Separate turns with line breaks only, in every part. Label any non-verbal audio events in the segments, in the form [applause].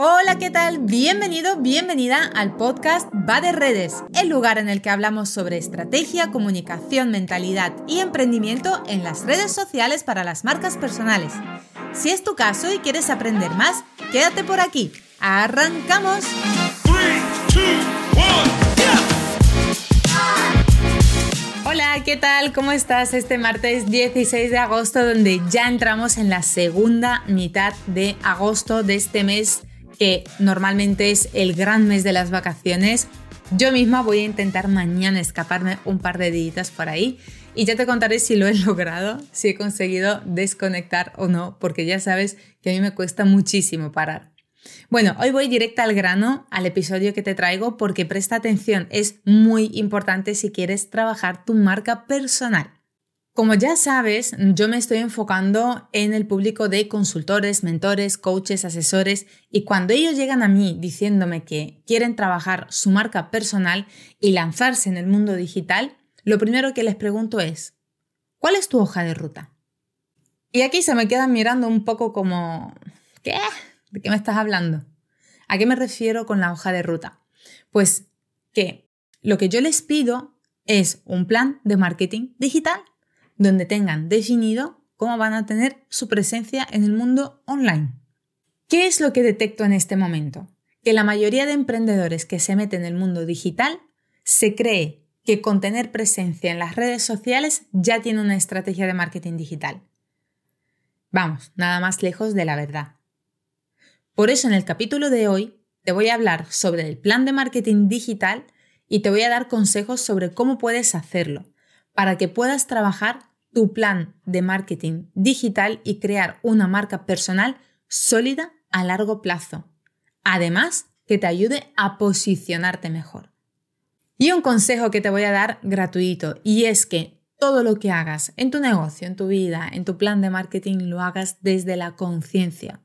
Hola, ¿qué tal? Bienvenido, bienvenida al podcast Va de Redes, el lugar en el que hablamos sobre estrategia, comunicación, mentalidad y emprendimiento en las redes sociales para las marcas personales. Si es tu caso y quieres aprender más, quédate por aquí. ¡Arrancamos! Hola, ¿qué tal? ¿Cómo estás este martes 16 de agosto donde ya entramos en la segunda mitad de agosto de este mes que normalmente es el gran mes de las vacaciones. Yo misma voy a intentar mañana escaparme un par de días por ahí y ya te contaré si lo he [laughs] logrado, si he conseguido desconectar o no, porque ya sabes que a mí me cuesta muchísimo parar. Bueno, hoy voy directa al grano, al episodio que te traigo, porque presta atención, es muy importante si quieres trabajar tu marca personal. Como ya sabes, yo me estoy enfocando en el público de consultores, mentores, coaches, asesores y cuando ellos llegan a mí diciéndome que quieren trabajar su marca personal y lanzarse en el mundo digital, lo primero que les pregunto es, ¿cuál es tu hoja de ruta? Y aquí se me quedan mirando un poco como, ¿qué? ¿De qué me estás hablando? ¿A qué me refiero con la hoja de ruta? Pues que lo que yo les pido es un plan de marketing digital donde tengan definido cómo van a tener su presencia en el mundo online. ¿Qué es lo que detecto en este momento? Que la mayoría de emprendedores que se meten en el mundo digital se cree que con tener presencia en las redes sociales ya tiene una estrategia de marketing digital. Vamos, nada más lejos de la verdad. Por eso en el capítulo de hoy te voy a hablar sobre el plan de marketing digital y te voy a dar consejos sobre cómo puedes hacerlo para que puedas trabajar tu plan de marketing digital y crear una marca personal sólida a largo plazo. Además, que te ayude a posicionarte mejor. Y un consejo que te voy a dar gratuito y es que todo lo que hagas en tu negocio, en tu vida, en tu plan de marketing, lo hagas desde la conciencia.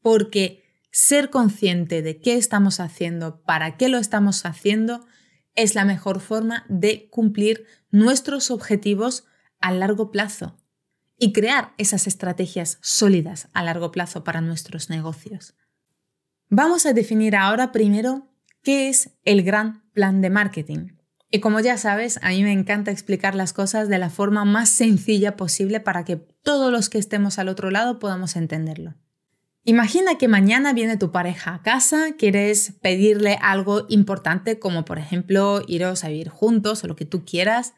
Porque ser consciente de qué estamos haciendo, para qué lo estamos haciendo, es la mejor forma de cumplir nuestros objetivos a largo plazo y crear esas estrategias sólidas a largo plazo para nuestros negocios. Vamos a definir ahora primero qué es el gran plan de marketing. Y como ya sabes, a mí me encanta explicar las cosas de la forma más sencilla posible para que todos los que estemos al otro lado podamos entenderlo. Imagina que mañana viene tu pareja a casa, quieres pedirle algo importante como por ejemplo iros a vivir juntos o lo que tú quieras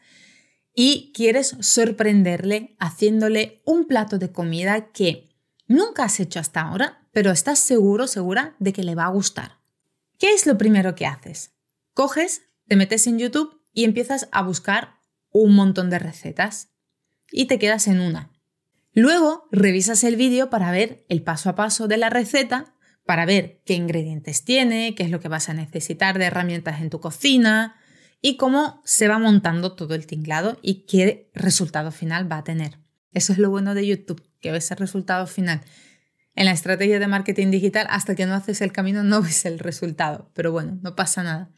y quieres sorprenderle haciéndole un plato de comida que nunca has hecho hasta ahora, pero estás seguro, segura de que le va a gustar. ¿Qué es lo primero que haces? Coges, te metes en YouTube y empiezas a buscar un montón de recetas y te quedas en una. Luego revisas el vídeo para ver el paso a paso de la receta, para ver qué ingredientes tiene, qué es lo que vas a necesitar de herramientas en tu cocina, y cómo se va montando todo el tinglado y qué resultado final va a tener. Eso es lo bueno de YouTube, que ves el resultado final. En la estrategia de marketing digital, hasta que no haces el camino, no ves el resultado. Pero bueno, no pasa nada.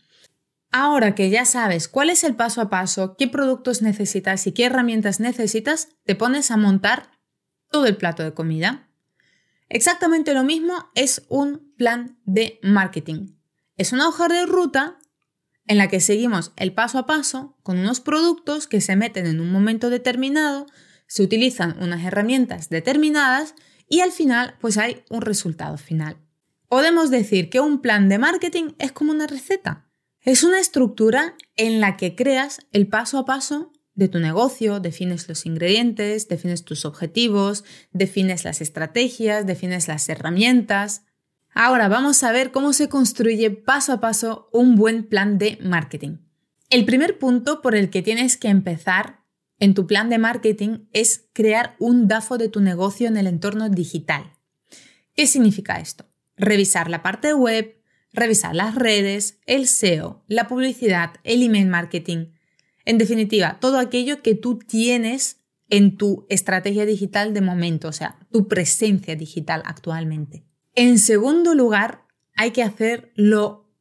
Ahora que ya sabes cuál es el paso a paso, qué productos necesitas y qué herramientas necesitas, te pones a montar todo el plato de comida. Exactamente lo mismo es un plan de marketing. Es una hoja de ruta en la que seguimos el paso a paso con unos productos que se meten en un momento determinado, se utilizan unas herramientas determinadas y al final pues hay un resultado final. Podemos decir que un plan de marketing es como una receta. Es una estructura en la que creas el paso a paso de tu negocio, defines los ingredientes, defines tus objetivos, defines las estrategias, defines las herramientas, Ahora vamos a ver cómo se construye paso a paso un buen plan de marketing. El primer punto por el que tienes que empezar en tu plan de marketing es crear un DAFO de tu negocio en el entorno digital. ¿Qué significa esto? Revisar la parte web, revisar las redes, el SEO, la publicidad, el email marketing. En definitiva, todo aquello que tú tienes en tu estrategia digital de momento, o sea, tu presencia digital actualmente. En segundo lugar, hay que hacer lo,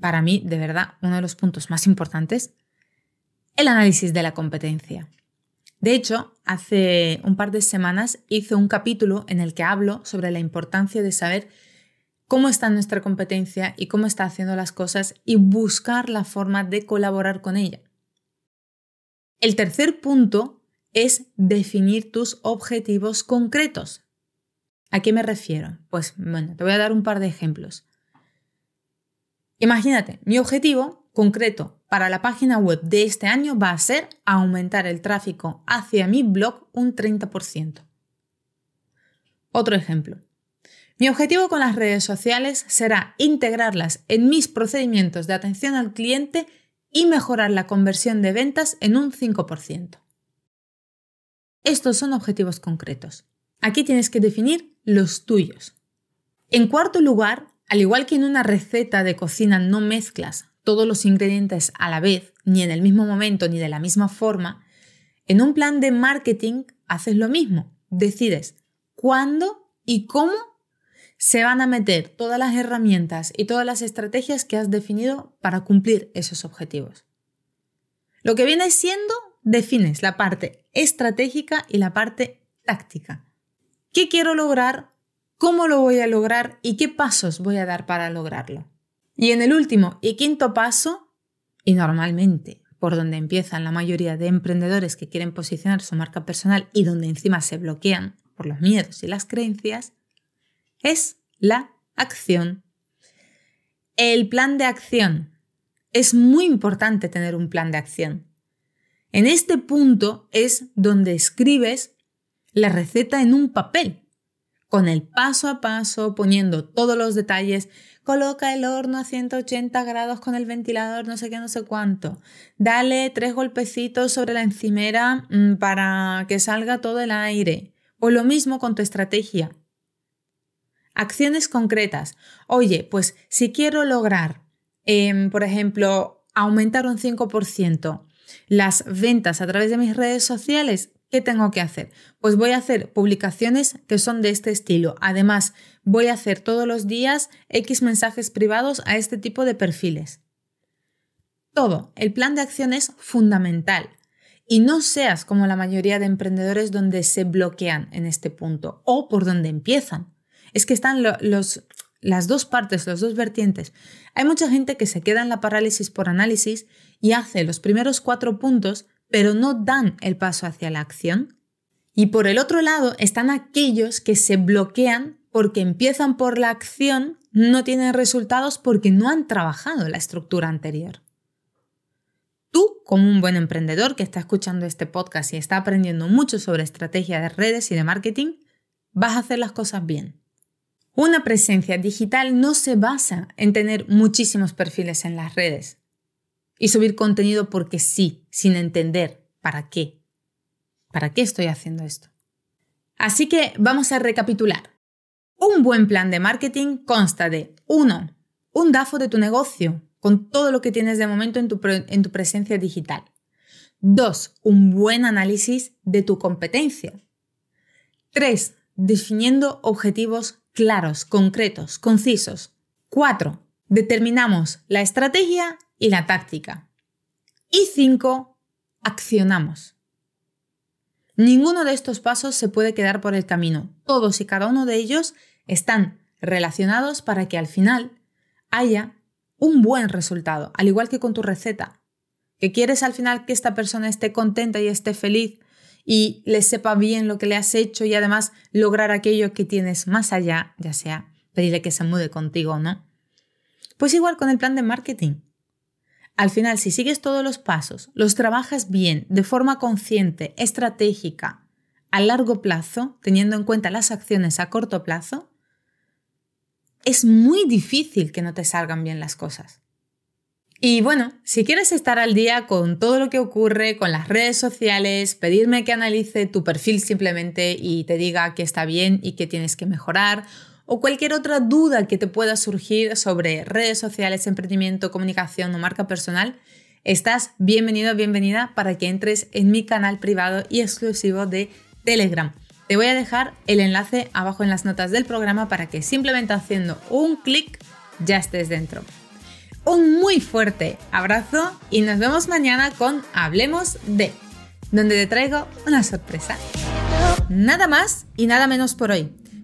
para mí, de verdad, uno de los puntos más importantes, el análisis de la competencia. De hecho, hace un par de semanas hice un capítulo en el que hablo sobre la importancia de saber cómo está nuestra competencia y cómo está haciendo las cosas y buscar la forma de colaborar con ella. El tercer punto es definir tus objetivos concretos. ¿A qué me refiero? Pues bueno, te voy a dar un par de ejemplos. Imagínate, mi objetivo concreto para la página web de este año va a ser aumentar el tráfico hacia mi blog un 30%. Otro ejemplo. Mi objetivo con las redes sociales será integrarlas en mis procedimientos de atención al cliente y mejorar la conversión de ventas en un 5%. Estos son objetivos concretos. Aquí tienes que definir los tuyos. En cuarto lugar, al igual que en una receta de cocina no mezclas todos los ingredientes a la vez, ni en el mismo momento, ni de la misma forma, en un plan de marketing haces lo mismo. Decides cuándo y cómo se van a meter todas las herramientas y todas las estrategias que has definido para cumplir esos objetivos. Lo que viene siendo, defines la parte estratégica y la parte táctica. ¿Qué quiero lograr? ¿Cómo lo voy a lograr? ¿Y qué pasos voy a dar para lograrlo? Y en el último y quinto paso, y normalmente por donde empiezan la mayoría de emprendedores que quieren posicionar su marca personal y donde encima se bloquean por los miedos y las creencias, es la acción. El plan de acción. Es muy importante tener un plan de acción. En este punto es donde escribes la receta en un papel, con el paso a paso, poniendo todos los detalles. Coloca el horno a 180 grados con el ventilador, no sé qué, no sé cuánto. Dale tres golpecitos sobre la encimera mm, para que salga todo el aire. O lo mismo con tu estrategia. Acciones concretas. Oye, pues si quiero lograr, em, por ejemplo, aumentar un 5% las ventas a través de mis redes sociales, ¿qué tengo que hacer? Pues voy a hacer publicaciones que son de este estilo. Además, voy a hacer todos los días X mensajes privados a este tipo de perfiles. Todo, el plan de acción es fundamental. Y no seas como la mayoría de emprendedores donde se bloquean en este punto o por donde empiezan. Es que están los, las dos partes, las dos vertientes. Hay mucha gente que se queda en la parálisis por análisis y hace los primeros cuatro puntos, pero no dan el paso hacia la acción. Y por el otro lado están aquellos que se bloquean porque empiezan por la acción, no tienen resultados porque no han trabajado la estructura anterior. Tú, como un buen emprendedor que está escuchando este podcast y está aprendiendo mucho sobre estrategia de redes y de marketing, vas a hacer las cosas bien. Una presencia digital no se basa en tener muchísimos perfiles en las redes y subir contenido porque sí, sin entender para qué. ¿Para qué estoy haciendo esto? Así que vamos a recapitular. Un buen plan de marketing consta de 1. Un DAFO de tu negocio, con todo lo que tienes de momento en tu, en tu presencia digital. 2. Un buen análisis de tu competencia. 3. Definiendo objetivos claros, concretos, concisos. 4. Determinamos la estrategia y la táctica. Y 5. Accionamos. Ninguno de estos pasos se puede quedar por el camino. Todos y cada uno de ellos están relacionados para que al final haya un buen resultado, al igual que con tu receta. Que quieres al final que esta persona esté contenta y esté feliz y le sepa bien lo que le has hecho y además lograr aquello que tienes más allá, ya sea pedirle que se mude contigo o no. Pues igual con el plan de marketing. Al final, si sigues todos los pasos, los trabajas bien, de forma consciente, estratégica, a largo plazo, teniendo en cuenta las acciones a corto plazo, es muy difícil que no te salgan bien las cosas. Y bueno, si quieres estar al día con todo lo que ocurre con las redes sociales, pedirme que analice tu perfil simplemente y te diga que está bien y que tienes que mejorar, o cualquier otra duda que te pueda surgir sobre redes sociales, emprendimiento, comunicación o marca personal, estás bienvenido, bienvenida para que entres en mi canal privado y exclusivo de Telegram. Te voy a dejar el enlace abajo en las notas del programa para que simplemente haciendo un clic ya estés dentro un muy fuerte abrazo y nos vemos mañana con Hablemos de, donde te traigo una sorpresa. Nada más y nada menos por hoy.